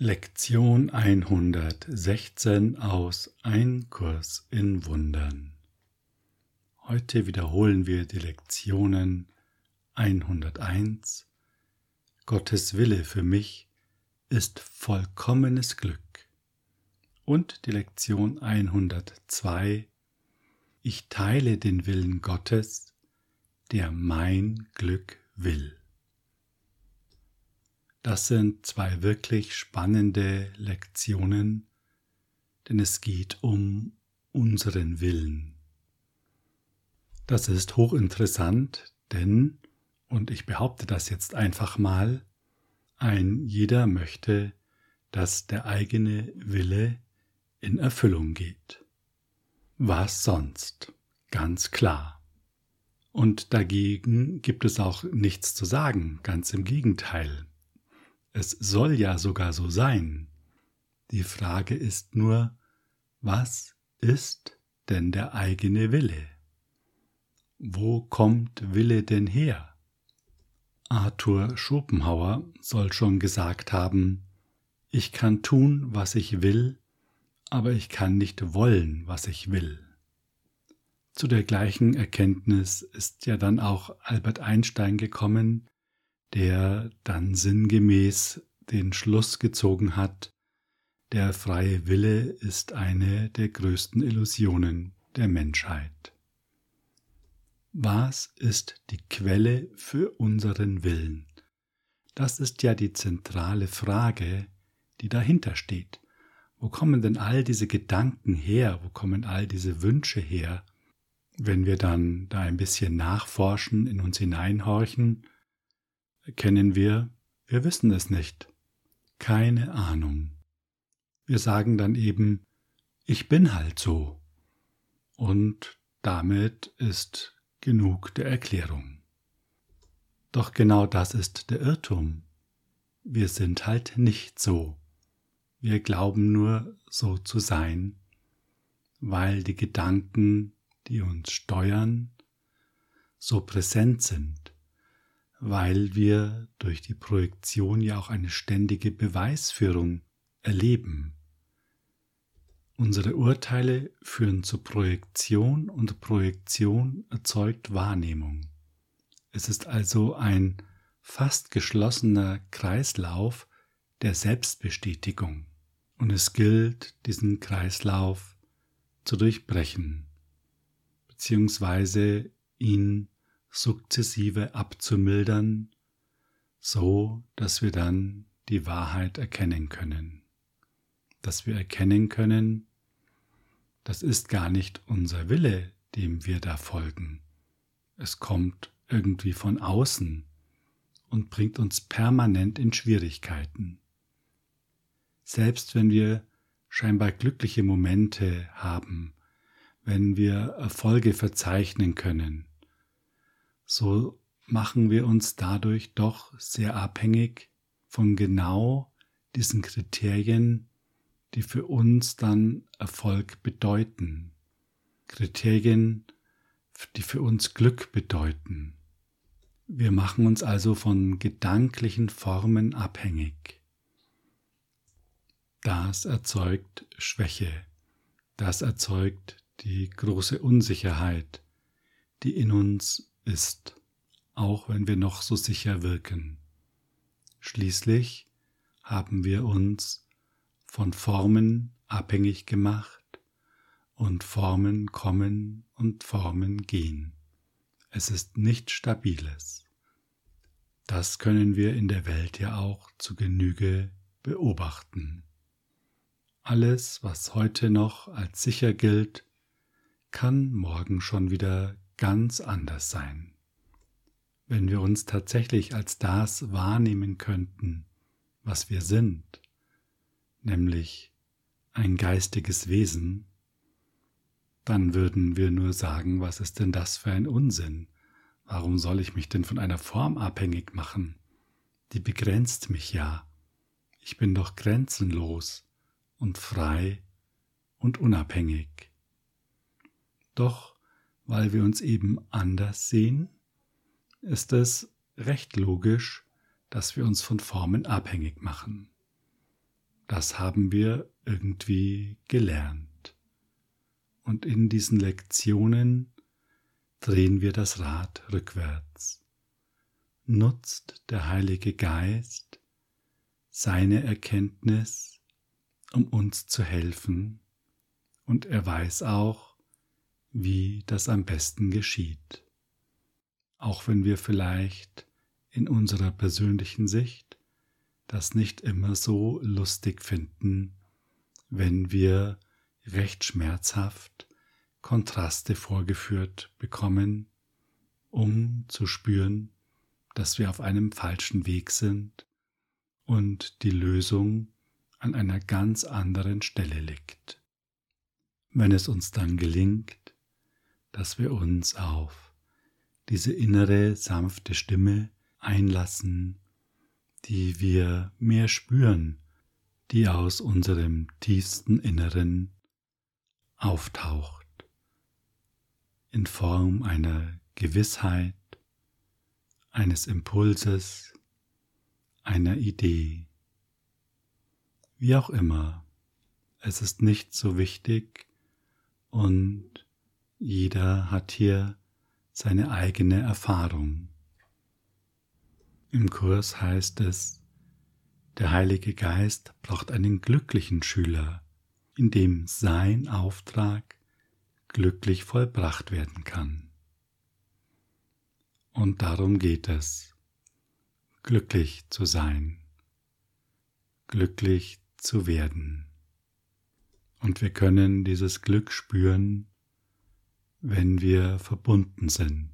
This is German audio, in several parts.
Lektion 116 aus Ein Kurs in Wundern. Heute wiederholen wir die Lektionen 101 Gottes Wille für mich ist vollkommenes Glück und die Lektion 102 Ich teile den Willen Gottes, der mein Glück will. Das sind zwei wirklich spannende Lektionen, denn es geht um unseren Willen. Das ist hochinteressant, denn, und ich behaupte das jetzt einfach mal, ein jeder möchte, dass der eigene Wille in Erfüllung geht. Was sonst? Ganz klar. Und dagegen gibt es auch nichts zu sagen, ganz im Gegenteil. Es soll ja sogar so sein. Die Frage ist nur, was ist denn der eigene Wille? Wo kommt Wille denn her? Arthur Schopenhauer soll schon gesagt haben, ich kann tun, was ich will, aber ich kann nicht wollen, was ich will. Zu der gleichen Erkenntnis ist ja dann auch Albert Einstein gekommen, der dann sinngemäß den Schluss gezogen hat, der freie Wille ist eine der größten Illusionen der Menschheit. Was ist die Quelle für unseren Willen? Das ist ja die zentrale Frage, die dahinter steht. Wo kommen denn all diese Gedanken her? Wo kommen all diese Wünsche her? Wenn wir dann da ein bisschen nachforschen, in uns hineinhorchen, kennen wir, wir wissen es nicht. Keine Ahnung. Wir sagen dann eben, ich bin halt so. Und damit ist genug der Erklärung. Doch genau das ist der Irrtum. Wir sind halt nicht so. Wir glauben nur so zu sein, weil die Gedanken, die uns steuern, so präsent sind weil wir durch die Projektion ja auch eine ständige Beweisführung erleben. Unsere Urteile führen zur Projektion und Projektion erzeugt Wahrnehmung. Es ist also ein fast geschlossener Kreislauf der Selbstbestätigung und es gilt, diesen Kreislauf zu durchbrechen, beziehungsweise ihn sukzessive abzumildern, so dass wir dann die Wahrheit erkennen können. Dass wir erkennen können, das ist gar nicht unser Wille, dem wir da folgen. Es kommt irgendwie von außen und bringt uns permanent in Schwierigkeiten. Selbst wenn wir scheinbar glückliche Momente haben, wenn wir Erfolge verzeichnen können, so machen wir uns dadurch doch sehr abhängig von genau diesen Kriterien, die für uns dann Erfolg bedeuten. Kriterien, die für uns Glück bedeuten. Wir machen uns also von gedanklichen Formen abhängig. Das erzeugt Schwäche, das erzeugt die große Unsicherheit, die in uns ist, auch wenn wir noch so sicher wirken. Schließlich haben wir uns von Formen abhängig gemacht und Formen kommen und Formen gehen. Es ist nichts Stabiles. Das können wir in der Welt ja auch zu Genüge beobachten. Alles, was heute noch als sicher gilt, kann morgen schon wieder ganz anders sein. Wenn wir uns tatsächlich als das wahrnehmen könnten, was wir sind, nämlich ein geistiges Wesen, dann würden wir nur sagen, was ist denn das für ein Unsinn? Warum soll ich mich denn von einer Form abhängig machen? Die begrenzt mich ja. Ich bin doch grenzenlos und frei und unabhängig. Doch weil wir uns eben anders sehen, ist es recht logisch, dass wir uns von Formen abhängig machen. das haben wir irgendwie gelernt. Und in diesen Lektionen drehen wir das Rad rückwärts. Nutzt der Heilige Geist seine Erkenntnis, um uns zu helfen, und er weiß auch, wie das am besten geschieht. Auch wenn wir vielleicht in unserer persönlichen Sicht das nicht immer so lustig finden, wenn wir recht schmerzhaft Kontraste vorgeführt bekommen, um zu spüren, dass wir auf einem falschen Weg sind und die Lösung an einer ganz anderen Stelle liegt. Wenn es uns dann gelingt, dass wir uns auf diese innere sanfte Stimme einlassen, die wir mehr spüren, die aus unserem tiefsten Inneren auftaucht in Form einer Gewissheit, eines Impulses, einer Idee. Wie auch immer, es ist nicht so wichtig und jeder hat hier seine eigene Erfahrung. Im Kurs heißt es, der Heilige Geist braucht einen glücklichen Schüler, in dem sein Auftrag glücklich vollbracht werden kann. Und darum geht es, glücklich zu sein, glücklich zu werden. Und wir können dieses Glück spüren, wenn wir verbunden sind,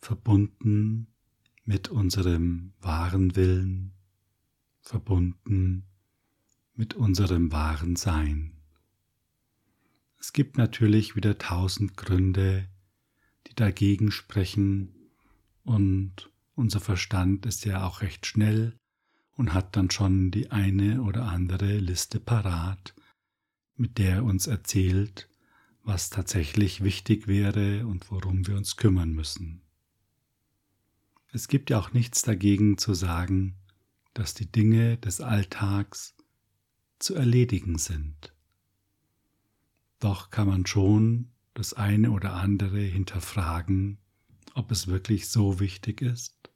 verbunden mit unserem wahren Willen, verbunden mit unserem wahren Sein. Es gibt natürlich wieder tausend Gründe, die dagegen sprechen. Und unser Verstand ist ja auch recht schnell und hat dann schon die eine oder andere Liste parat, mit der er uns erzählt, was tatsächlich wichtig wäre und worum wir uns kümmern müssen. Es gibt ja auch nichts dagegen zu sagen, dass die Dinge des Alltags zu erledigen sind. Doch kann man schon das eine oder andere hinterfragen, ob es wirklich so wichtig ist.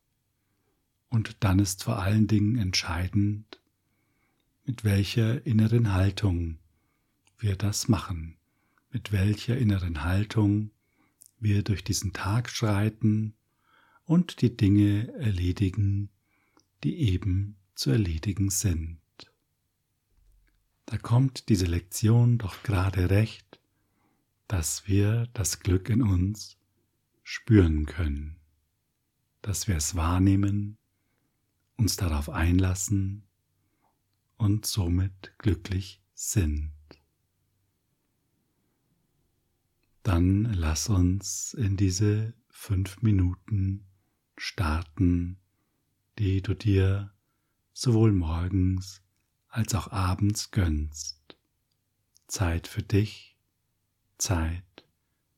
Und dann ist vor allen Dingen entscheidend, mit welcher inneren Haltung wir das machen, mit welcher inneren Haltung wir durch diesen Tag schreiten und die Dinge erledigen, die eben zu erledigen sind. Da kommt diese Lektion doch gerade recht, dass wir das Glück in uns spüren können, dass wir es wahrnehmen, uns darauf einlassen und somit glücklich sind. Dann lass uns in diese fünf Minuten starten, die du dir sowohl morgens als auch abends gönnst. Zeit für dich, Zeit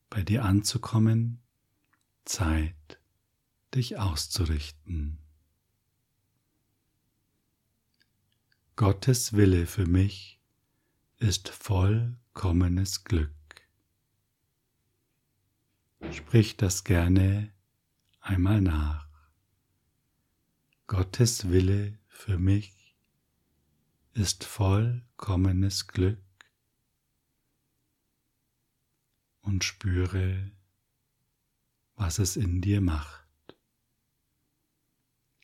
bei dir anzukommen, Zeit dich auszurichten. Gottes Wille für mich ist vollkommenes Glück. Sprich das gerne einmal nach. Gottes Wille für mich ist vollkommenes Glück und spüre, was es in dir macht.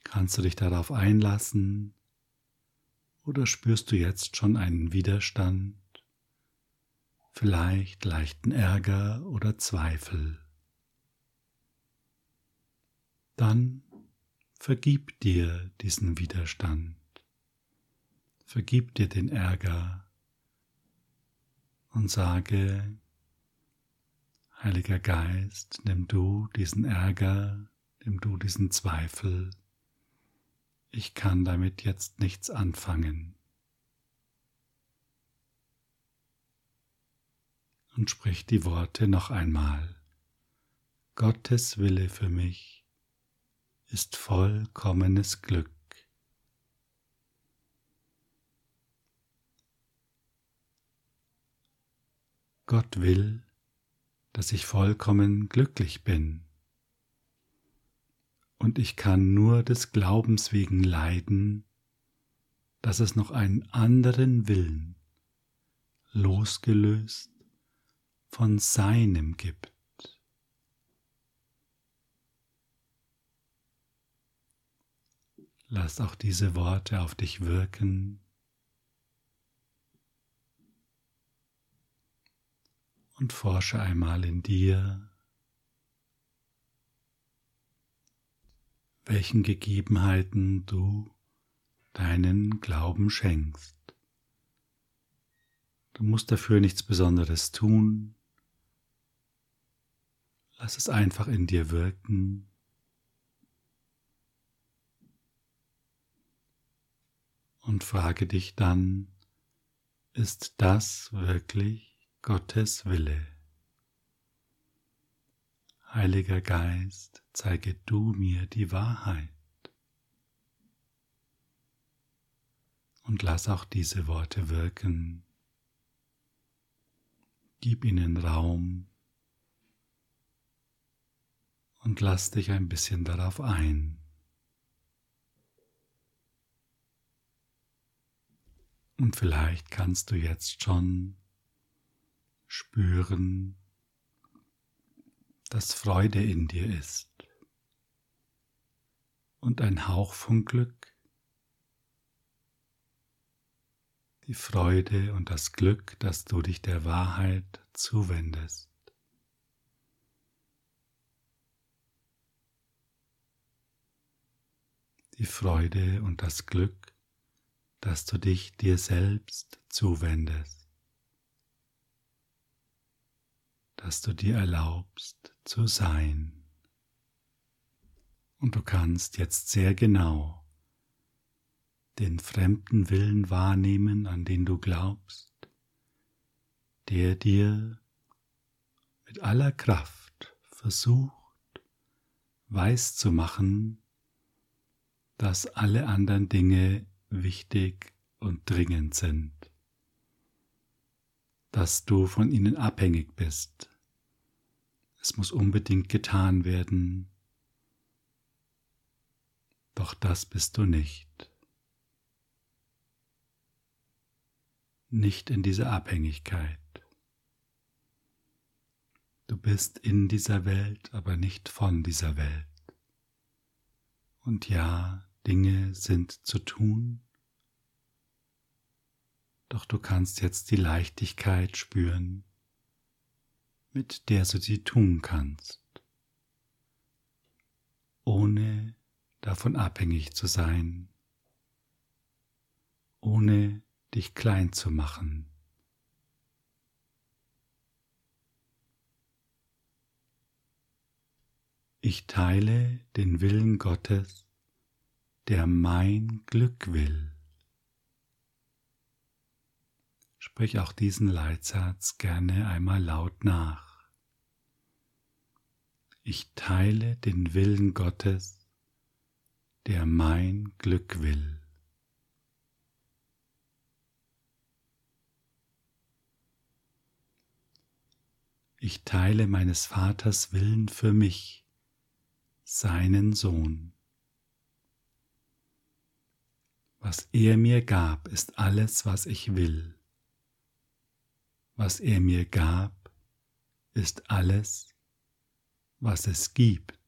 Kannst du dich darauf einlassen oder spürst du jetzt schon einen Widerstand, vielleicht leichten Ärger oder Zweifel? Dann vergib dir diesen Widerstand. Vergib dir den Ärger und sage, Heiliger Geist, nimm du diesen Ärger, nimm du diesen Zweifel. Ich kann damit jetzt nichts anfangen. Und sprich die Worte noch einmal. Gottes Wille für mich ist vollkommenes Glück. Gott will, dass ich vollkommen glücklich bin. Und ich kann nur des Glaubens wegen leiden, dass es noch einen anderen Willen, losgelöst von seinem gibt. Lass auch diese Worte auf dich wirken. Und forsche einmal in dir, welchen Gegebenheiten du deinen Glauben schenkst. Du musst dafür nichts Besonderes tun. Lass es einfach in dir wirken. Und frage dich dann, ist das wirklich Gottes Wille? Heiliger Geist, zeige du mir die Wahrheit. Und lass auch diese Worte wirken. Gib ihnen Raum und lass dich ein bisschen darauf ein. Und vielleicht kannst du jetzt schon spüren, dass Freude in dir ist und ein Hauch von Glück. Die Freude und das Glück, dass du dich der Wahrheit zuwendest. Die Freude und das Glück, dass du dich dir selbst zuwendest, dass du dir erlaubst zu sein. Und du kannst jetzt sehr genau den fremden Willen wahrnehmen, an den du glaubst, der dir mit aller Kraft versucht, weiß zu machen, dass alle anderen Dinge wichtig und dringend sind, dass du von ihnen abhängig bist. Es muss unbedingt getan werden, doch das bist du nicht. Nicht in dieser Abhängigkeit. Du bist in dieser Welt, aber nicht von dieser Welt. Und ja, Dinge sind zu tun, doch du kannst jetzt die Leichtigkeit spüren, mit der du sie tun kannst, ohne davon abhängig zu sein, ohne dich klein zu machen. Ich teile den Willen Gottes der mein Glück will. Sprich auch diesen Leitsatz gerne einmal laut nach. Ich teile den Willen Gottes, der mein Glück will. Ich teile meines Vaters Willen für mich, seinen Sohn. Was er mir gab, ist alles, was ich will. Was er mir gab, ist alles, was es gibt.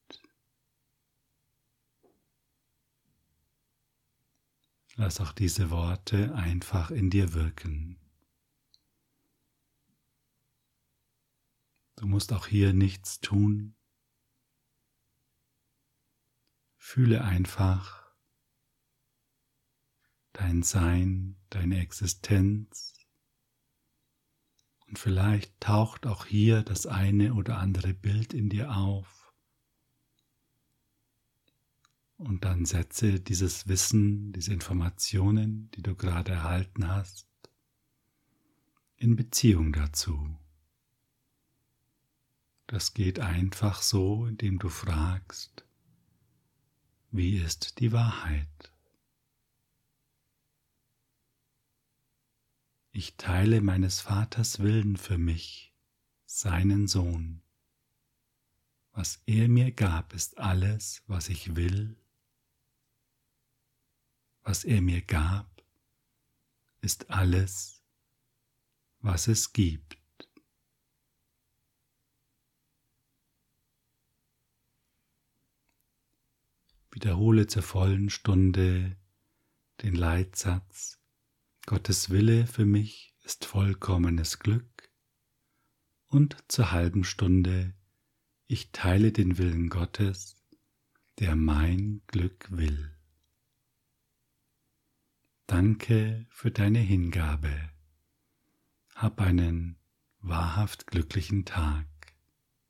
Lass auch diese Worte einfach in dir wirken. Du musst auch hier nichts tun. Fühle einfach, dein Sein, deine Existenz. Und vielleicht taucht auch hier das eine oder andere Bild in dir auf. Und dann setze dieses Wissen, diese Informationen, die du gerade erhalten hast, in Beziehung dazu. Das geht einfach so, indem du fragst, wie ist die Wahrheit? Ich teile meines Vaters Willen für mich, seinen Sohn. Was er mir gab, ist alles, was ich will. Was er mir gab, ist alles, was es gibt. Wiederhole zur vollen Stunde den Leitsatz Gottes Wille für mich ist vollkommenes Glück und zur halben Stunde ich teile den Willen Gottes, der mein Glück will. Danke für deine Hingabe. Hab einen wahrhaft glücklichen Tag.